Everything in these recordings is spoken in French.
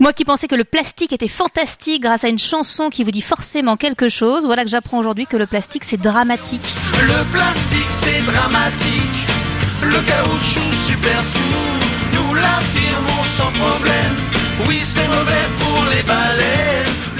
Moi qui pensais que le plastique était fantastique grâce à une chanson qui vous dit forcément quelque chose, voilà que j'apprends aujourd'hui que le plastique c'est dramatique. Le plastique c'est dramatique, le caoutchouc super fou, nous l'affirmons sans problème. Oui, c'est mauvais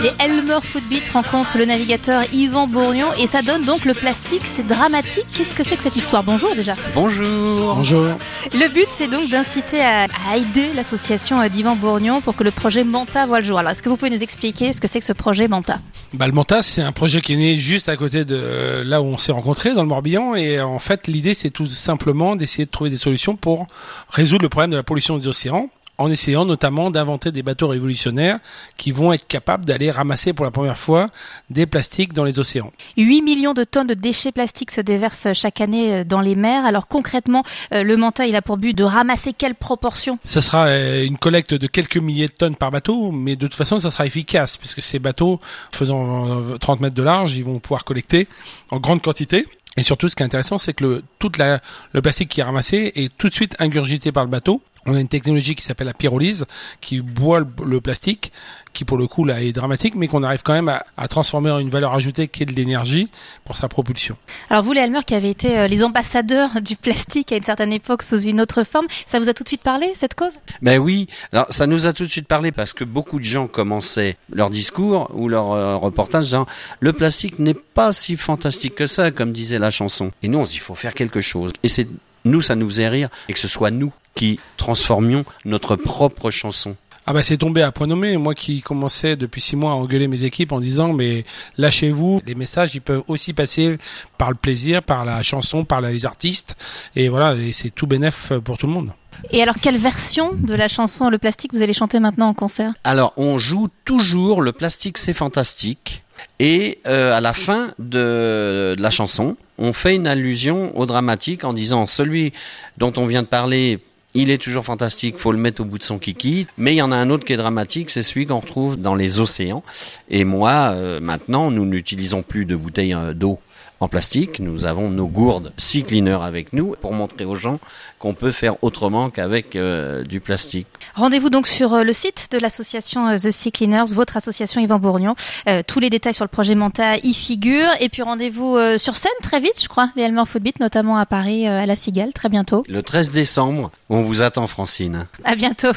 Et Elmer Footbeat rencontre le navigateur Yvan Bourgnon et ça donne donc le plastique, c'est dramatique. Qu'est-ce que c'est que cette histoire? Bonjour déjà. Bonjour. Bonjour. Le but c'est donc d'inciter à, à aider l'association euh, d'Yvan Bourgnon pour que le projet Manta voit le jour. Alors est-ce que vous pouvez nous expliquer ce que c'est que ce projet Manta? Bah, le Manta, c'est un projet qui est né juste à côté de euh, là où on s'est rencontrés, dans le Morbihan. Et en fait, l'idée, c'est tout simplement d'essayer de trouver des solutions pour résoudre le problème de la pollution des océans en essayant notamment d'inventer des bateaux révolutionnaires qui vont être capables d'aller ramasser pour la première fois des plastiques dans les océans. 8 millions de tonnes de déchets plastiques se déversent chaque année euh, dans les mers. Alors concrètement, euh, le Manta, il a pour but de ramasser quelle proportion? Ça sera euh, une collecte de quelques milliers de tonnes par bateau, mais de toute façon, ça sera efficace puisque ces bateaux faisant euh, 30 mètres de large, ils vont pouvoir collecter en grande quantité. Et surtout, ce qui est intéressant, c'est que le, toute la, le plastique qui est ramassé est tout de suite ingurgité par le bateau. On a une technologie qui s'appelle la pyrolyse, qui boit le, le plastique, qui pour le coup là est dramatique, mais qu'on arrive quand même à, à transformer en une valeur ajoutée qui est de l'énergie pour sa propulsion. Alors vous, les Elmer, qui avez été euh, les ambassadeurs du plastique à une certaine époque sous une autre forme, ça vous a tout de suite parlé, cette cause? Ben oui, alors ça nous a tout de suite parlé parce que beaucoup de gens commençaient leur discours ou leur euh, reportage disant le plastique n'est pas si fantastique que ça, comme disait la chanson. Et nous, on faut faire quelque chose. Et c'est nous, ça nous faisait rire et que ce soit nous qui transformions notre propre chanson. Ah bah c'est tombé à point nommé. Moi qui commençais depuis six mois à engueuler mes équipes en disant mais lâchez-vous, les messages ils peuvent aussi passer par le plaisir, par la chanson, par les artistes et voilà et c'est tout bénef pour tout le monde. Et alors, quelle version de la chanson Le plastique vous allez chanter maintenant en concert? Alors, on joue toujours le plastique, c'est fantastique. Et euh, à la fin de, de la chanson, on fait une allusion au dramatique en disant celui dont on vient de parler. Il est toujours fantastique, faut le mettre au bout de son kiki. Mais il y en a un autre qui est dramatique, c'est celui qu'on retrouve dans les océans. Et moi, euh, maintenant, nous n'utilisons plus de bouteilles euh, d'eau en plastique. Nous avons nos gourdes Sea Cleaner avec nous pour montrer aux gens qu'on peut faire autrement qu'avec euh, du plastique. Rendez-vous donc sur euh, le site de l'association euh, The Sea Cleaners, votre association Yvan Bourgnon. Euh, tous les détails sur le projet Manta y figurent. Et puis rendez-vous euh, sur scène très vite, je crois, les Elmer Footbeat, notamment à Paris, à la Cigale, très bientôt. Le 13 décembre, on vous attend Francine. À bientôt.